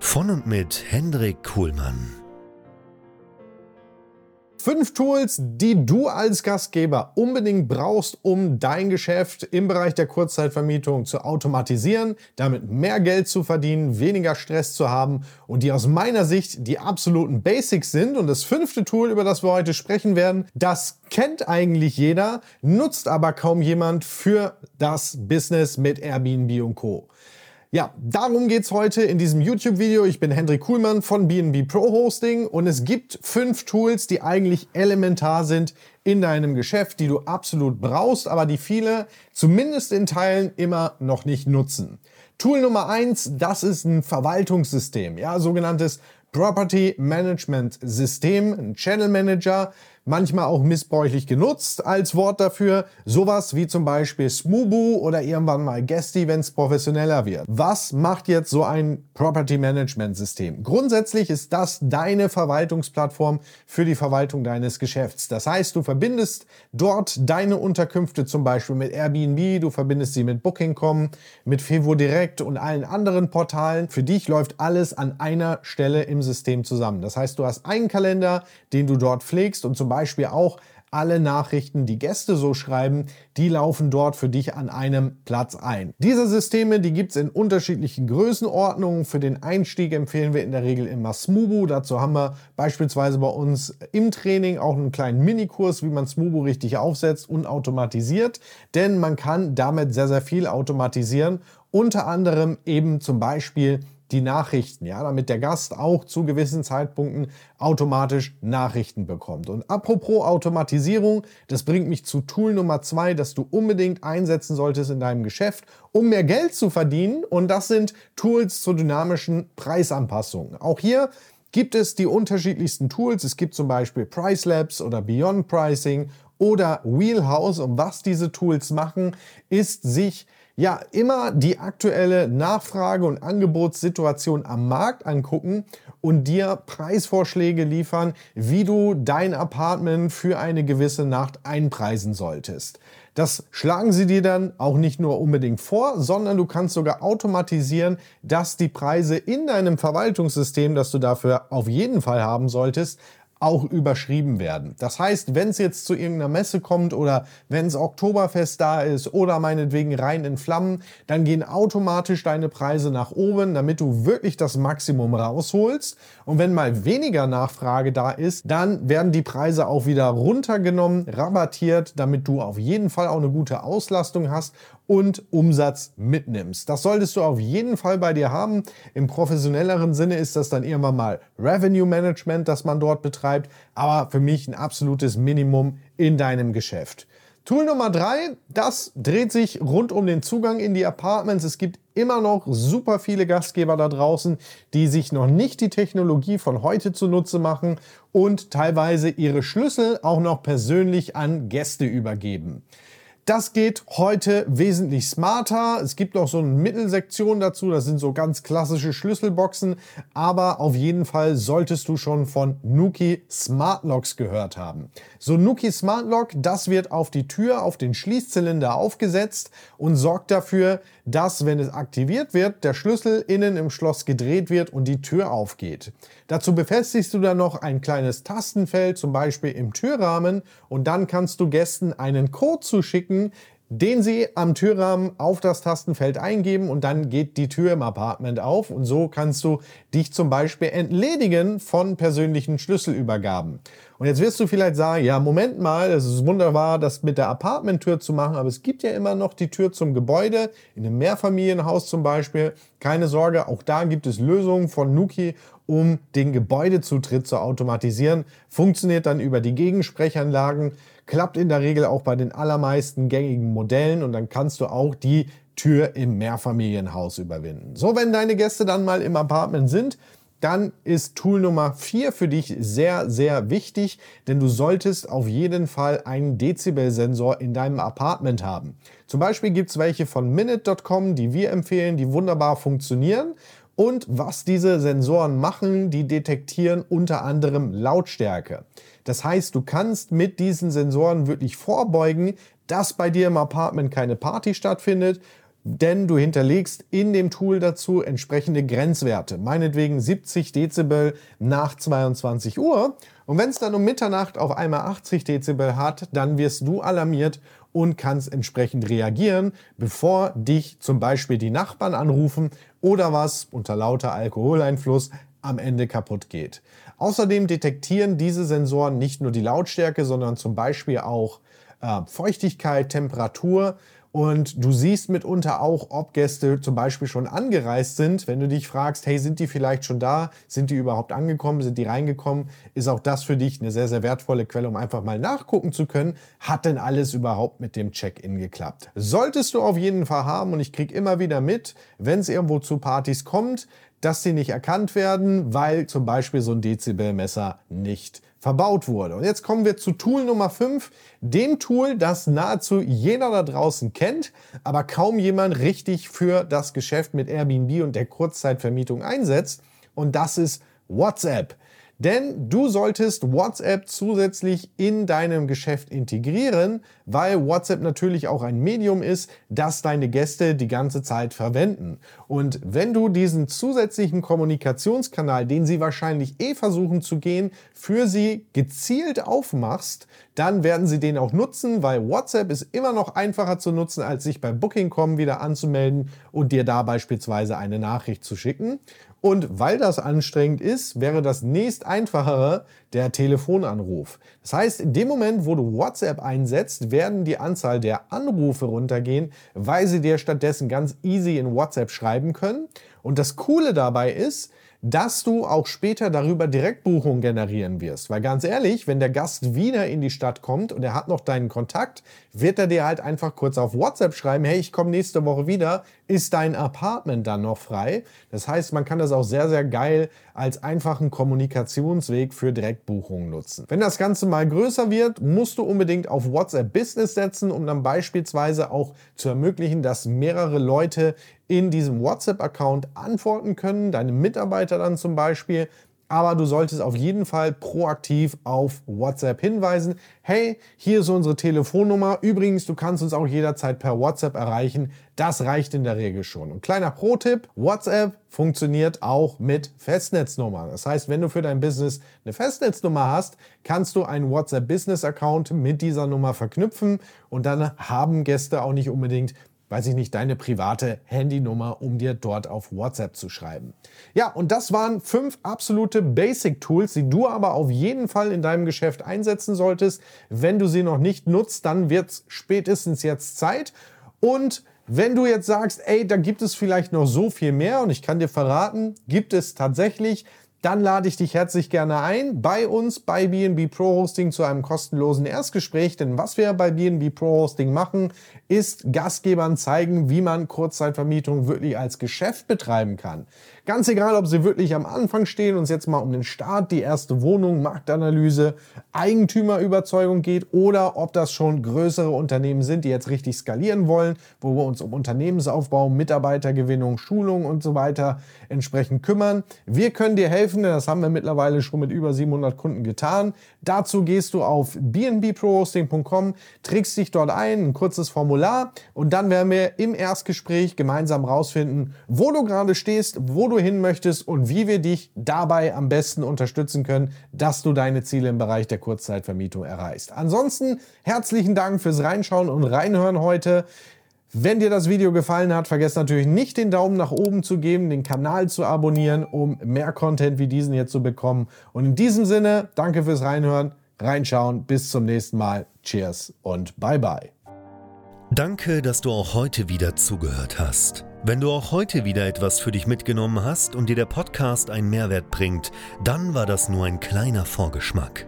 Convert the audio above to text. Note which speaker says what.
Speaker 1: Von und mit Hendrik Kuhlmann.
Speaker 2: Fünf Tools, die du als Gastgeber unbedingt brauchst, um dein Geschäft im Bereich der Kurzzeitvermietung zu automatisieren, damit mehr Geld zu verdienen, weniger Stress zu haben und die aus meiner Sicht die absoluten Basics sind. Und das fünfte Tool, über das wir heute sprechen werden, das kennt eigentlich jeder, nutzt aber kaum jemand für das Business mit Airbnb und Co. Ja, darum geht's heute in diesem YouTube-Video. Ich bin Hendrik Kuhlmann von BNB Pro Hosting und es gibt fünf Tools, die eigentlich elementar sind in deinem Geschäft, die du absolut brauchst, aber die viele zumindest in Teilen immer noch nicht nutzen. Tool Nummer eins, das ist ein Verwaltungssystem, ja, sogenanntes Property Management System, ein Channel Manager, manchmal auch missbräuchlich genutzt als Wort dafür. Sowas wie zum Beispiel Smubu oder irgendwann mal Guesty, wenn es professioneller wird. Was macht jetzt so ein Property Management System? Grundsätzlich ist das deine Verwaltungsplattform für die Verwaltung deines Geschäfts. Das heißt, du verbindest dort deine Unterkünfte zum Beispiel mit Airbnb, du verbindest sie mit Booking.com, mit Fevo Direct und allen anderen Portalen. Für dich läuft alles an einer Stelle im System zusammen. Das heißt, du hast einen Kalender, den du dort pflegst und zum Beispiel Beispiel auch alle Nachrichten, die Gäste so schreiben, die laufen dort für dich an einem Platz ein. Diese Systeme, die gibt es in unterschiedlichen Größenordnungen. Für den Einstieg empfehlen wir in der Regel immer Smubu. Dazu haben wir beispielsweise bei uns im Training auch einen kleinen Minikurs, wie man Smubu richtig aufsetzt und automatisiert. Denn man kann damit sehr, sehr viel automatisieren. Unter anderem eben zum Beispiel die Nachrichten, ja, damit der Gast auch zu gewissen Zeitpunkten automatisch Nachrichten bekommt. Und apropos Automatisierung, das bringt mich zu Tool Nummer zwei, das du unbedingt einsetzen solltest in deinem Geschäft, um mehr Geld zu verdienen. Und das sind Tools zur dynamischen Preisanpassung. Auch hier gibt es die unterschiedlichsten Tools. Es gibt zum Beispiel Price Labs oder Beyond Pricing oder Wheelhouse. Und was diese Tools machen, ist sich ja immer die aktuelle Nachfrage- und Angebotssituation am Markt angucken und dir Preisvorschläge liefern, wie du dein Apartment für eine gewisse Nacht einpreisen solltest. Das schlagen sie dir dann auch nicht nur unbedingt vor, sondern du kannst sogar automatisieren, dass die Preise in deinem Verwaltungssystem, das du dafür auf jeden Fall haben solltest, auch überschrieben werden. Das heißt, wenn es jetzt zu irgendeiner Messe kommt oder wenn es Oktoberfest da ist oder meinetwegen rein in Flammen, dann gehen automatisch deine Preise nach oben, damit du wirklich das Maximum rausholst. Und wenn mal weniger Nachfrage da ist, dann werden die Preise auch wieder runtergenommen, rabattiert, damit du auf jeden Fall auch eine gute Auslastung hast und Umsatz mitnimmst. Das solltest du auf jeden Fall bei dir haben. Im professionelleren Sinne ist das dann irgendwann mal Revenue Management, das man dort betreibt, aber für mich ein absolutes Minimum in deinem Geschäft. Tool Nummer drei, das dreht sich rund um den Zugang in die Apartments. Es gibt immer noch super viele Gastgeber da draußen, die sich noch nicht die Technologie von heute zunutze machen und teilweise ihre Schlüssel auch noch persönlich an Gäste übergeben. Das geht heute wesentlich smarter. Es gibt noch so eine Mittelsektion dazu. Das sind so ganz klassische Schlüsselboxen. Aber auf jeden Fall solltest du schon von Nuki Smart Locks gehört haben. So Nuki Smart Lock, das wird auf die Tür, auf den Schließzylinder aufgesetzt und sorgt dafür, dass, wenn es aktiviert wird, der Schlüssel innen im Schloss gedreht wird und die Tür aufgeht. Dazu befestigst du dann noch ein kleines Tastenfeld, zum Beispiel im Türrahmen, und dann kannst du Gästen einen Code zuschicken, den Sie am Türrahmen auf das Tastenfeld eingeben und dann geht die Tür im Apartment auf und so kannst du dich zum Beispiel entledigen von persönlichen Schlüsselübergaben. Und jetzt wirst du vielleicht sagen, ja, Moment mal, es ist wunderbar, das mit der Apartmenttür zu machen, aber es gibt ja immer noch die Tür zum Gebäude, in einem Mehrfamilienhaus zum Beispiel. Keine Sorge, auch da gibt es Lösungen von Nuki, um den Gebäudezutritt zu automatisieren. Funktioniert dann über die Gegensprechanlagen, klappt in der Regel auch bei den allermeisten gängigen Modellen und dann kannst du auch die Tür im Mehrfamilienhaus überwinden. So, wenn deine Gäste dann mal im Apartment sind, dann ist Tool Nummer 4 für dich sehr, sehr wichtig, denn du solltest auf jeden Fall einen Dezibel-Sensor in deinem Apartment haben. Zum Beispiel gibt es welche von Minute.com, die wir empfehlen, die wunderbar funktionieren. Und was diese Sensoren machen, die detektieren unter anderem Lautstärke. Das heißt, du kannst mit diesen Sensoren wirklich vorbeugen, dass bei dir im Apartment keine Party stattfindet denn du hinterlegst in dem Tool dazu entsprechende Grenzwerte, meinetwegen 70 Dezibel nach 22 Uhr. Und wenn es dann um Mitternacht auf einmal 80 Dezibel hat, dann wirst du alarmiert und kannst entsprechend reagieren, bevor dich zum Beispiel die Nachbarn anrufen oder was unter lauter Alkoholeinfluss am Ende kaputt geht. Außerdem detektieren diese Sensoren nicht nur die Lautstärke, sondern zum Beispiel auch äh, Feuchtigkeit, Temperatur und du siehst mitunter auch, ob Gäste zum Beispiel schon angereist sind. Wenn du dich fragst, hey, sind die vielleicht schon da? Sind die überhaupt angekommen? Sind die reingekommen? Ist auch das für dich eine sehr, sehr wertvolle Quelle, um einfach mal nachgucken zu können, hat denn alles überhaupt mit dem Check-in geklappt? Solltest du auf jeden Fall haben und ich kriege immer wieder mit, wenn es irgendwo zu Partys kommt, dass sie nicht erkannt werden, weil zum Beispiel so ein Dezibelmesser nicht verbaut wurde. Und jetzt kommen wir zu Tool Nummer 5, dem Tool, das nahezu jeder da draußen kennt, aber kaum jemand richtig für das Geschäft mit Airbnb und der Kurzzeitvermietung einsetzt. Und das ist WhatsApp. Denn du solltest WhatsApp zusätzlich in deinem Geschäft integrieren, weil WhatsApp natürlich auch ein Medium ist, das deine Gäste die ganze Zeit verwenden. Und wenn du diesen zusätzlichen Kommunikationskanal, den sie wahrscheinlich eh versuchen zu gehen, für sie gezielt aufmachst, dann werden sie den auch nutzen, weil WhatsApp ist immer noch einfacher zu nutzen, als sich bei Booking.com wieder anzumelden und dir da beispielsweise eine Nachricht zu schicken. Und weil das anstrengend ist, wäre das nächst einfachere der Telefonanruf. Das heißt, in dem Moment, wo du WhatsApp einsetzt, werden die Anzahl der Anrufe runtergehen, weil sie dir stattdessen ganz easy in WhatsApp schreiben können. Und das Coole dabei ist, dass du auch später darüber Direktbuchungen generieren wirst. Weil ganz ehrlich, wenn der Gast wieder in die Stadt kommt und er hat noch deinen Kontakt, wird er dir halt einfach kurz auf WhatsApp schreiben, hey, ich komme nächste Woche wieder, ist dein Apartment dann noch frei? Das heißt, man kann das auch sehr, sehr geil als einfachen Kommunikationsweg für Direktbuchungen nutzen. Wenn das Ganze mal größer wird, musst du unbedingt auf WhatsApp Business setzen, um dann beispielsweise auch zu ermöglichen, dass mehrere Leute in diesem WhatsApp-Account antworten können, deine Mitarbeiter dann zum Beispiel. Aber du solltest auf jeden Fall proaktiv auf WhatsApp hinweisen. Hey, hier ist unsere Telefonnummer. Übrigens, du kannst uns auch jederzeit per WhatsApp erreichen. Das reicht in der Regel schon. Und kleiner Pro-Tipp, WhatsApp funktioniert auch mit Festnetznummern. Das heißt, wenn du für dein Business eine Festnetznummer hast, kannst du einen WhatsApp Business Account mit dieser Nummer verknüpfen und dann haben Gäste auch nicht unbedingt weiß ich nicht, deine private Handynummer, um dir dort auf WhatsApp zu schreiben. Ja, und das waren fünf absolute Basic-Tools, die du aber auf jeden Fall in deinem Geschäft einsetzen solltest. Wenn du sie noch nicht nutzt, dann wird es spätestens jetzt Zeit. Und wenn du jetzt sagst, ey, da gibt es vielleicht noch so viel mehr und ich kann dir verraten, gibt es tatsächlich dann lade ich dich herzlich gerne ein bei uns bei BNB Pro Hosting zu einem kostenlosen Erstgespräch. Denn was wir bei BNB Pro Hosting machen, ist Gastgebern zeigen, wie man Kurzzeitvermietung wirklich als Geschäft betreiben kann. Ganz egal, ob sie wirklich am Anfang stehen und es jetzt mal um den Start, die erste Wohnung, Marktanalyse, Eigentümerüberzeugung geht oder ob das schon größere Unternehmen sind, die jetzt richtig skalieren wollen, wo wir uns um Unternehmensaufbau, Mitarbeitergewinnung, Schulung und so weiter entsprechend kümmern. Wir können dir helfen, denn das haben wir mittlerweile schon mit über 700 Kunden getan. Dazu gehst du auf bnbprohosting.com, trägst dich dort ein, ein kurzes Formular und dann werden wir im Erstgespräch gemeinsam rausfinden, wo du gerade stehst, wo du hin möchtest und wie wir dich dabei am besten unterstützen können, dass du deine Ziele im Bereich der Kurzzeitvermietung erreichst. Ansonsten herzlichen Dank fürs Reinschauen und Reinhören heute. Wenn dir das Video gefallen hat, vergesst natürlich nicht den Daumen nach oben zu geben, den Kanal zu abonnieren, um mehr Content wie diesen hier zu bekommen. Und in diesem Sinne, danke fürs Reinhören, Reinschauen, bis zum nächsten Mal. Cheers und bye bye.
Speaker 1: Danke, dass du auch heute wieder zugehört hast. Wenn du auch heute wieder etwas für dich mitgenommen hast und dir der Podcast einen Mehrwert bringt, dann war das nur ein kleiner Vorgeschmack.